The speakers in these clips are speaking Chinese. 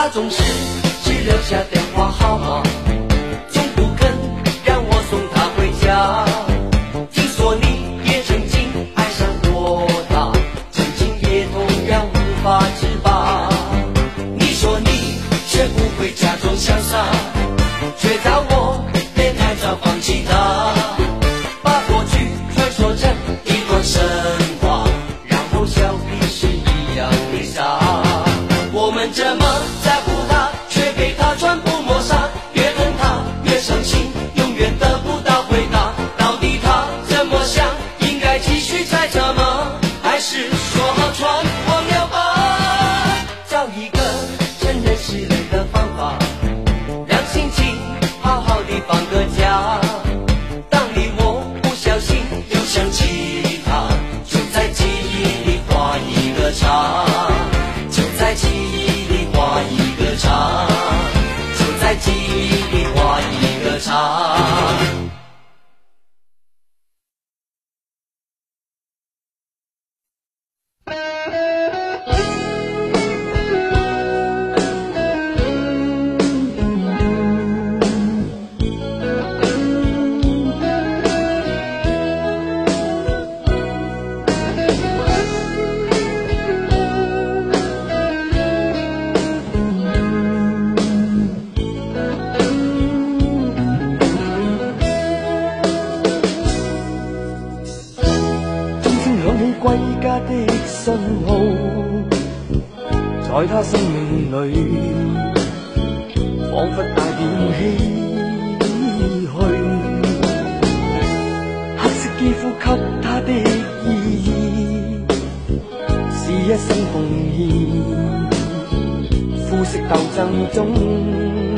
他总是只留下。唱。归家的讯号，在他生命里，仿佛带点唏嘘。黑色肌肤给他的意义，是一生奉献。肤色斗争中。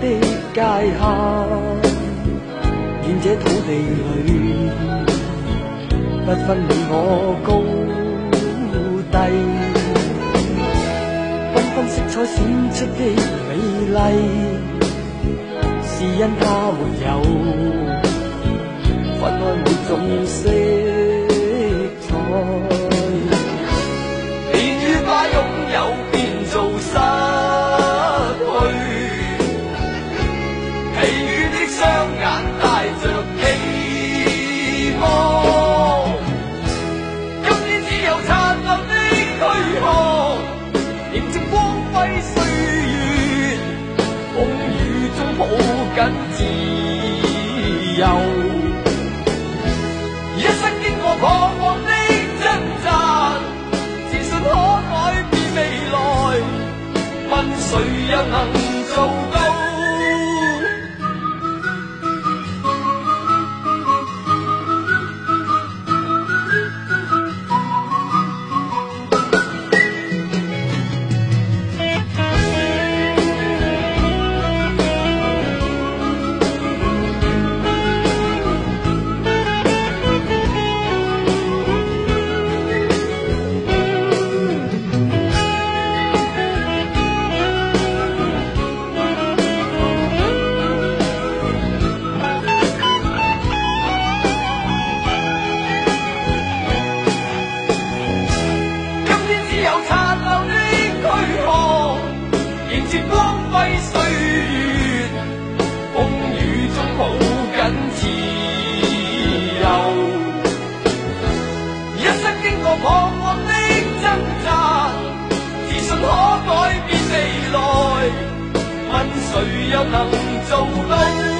的街巷，愿这土地里不分你我高低。缤纷色彩闪出的美丽，是因它没有分开每种色彩。你与法拥有。人自由，一生经过彷徨的挣扎，自信可改变未来。问谁又能？谁又能做到？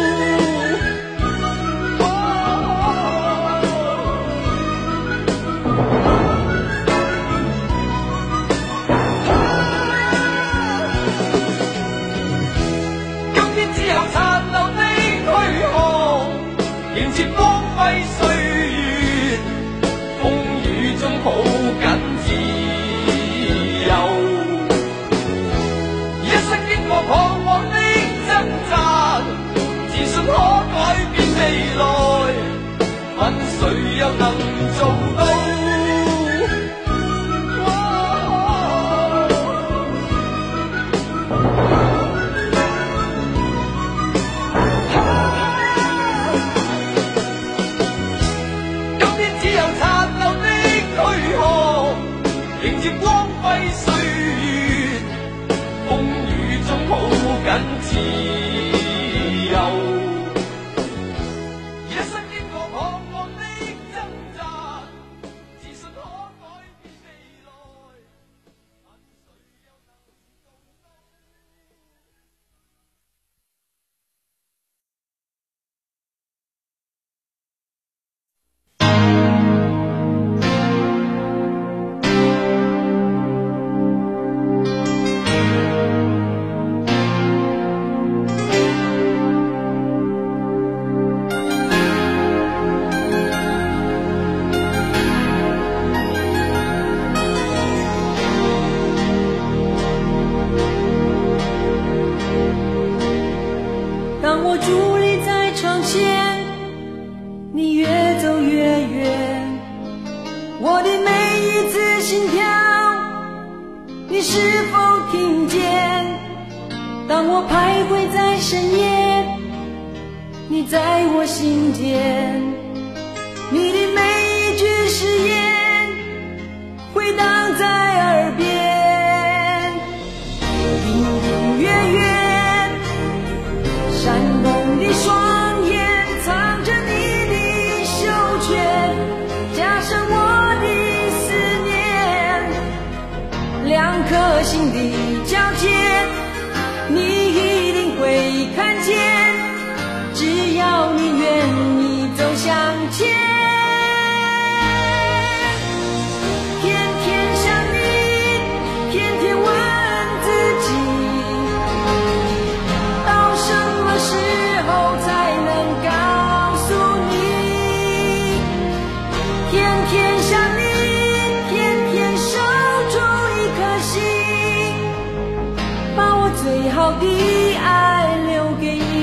see. 我的每一次心跳，你是否听见？当我徘徊在深夜，你在我心田。你的。心底焦急。最好的爱留给你。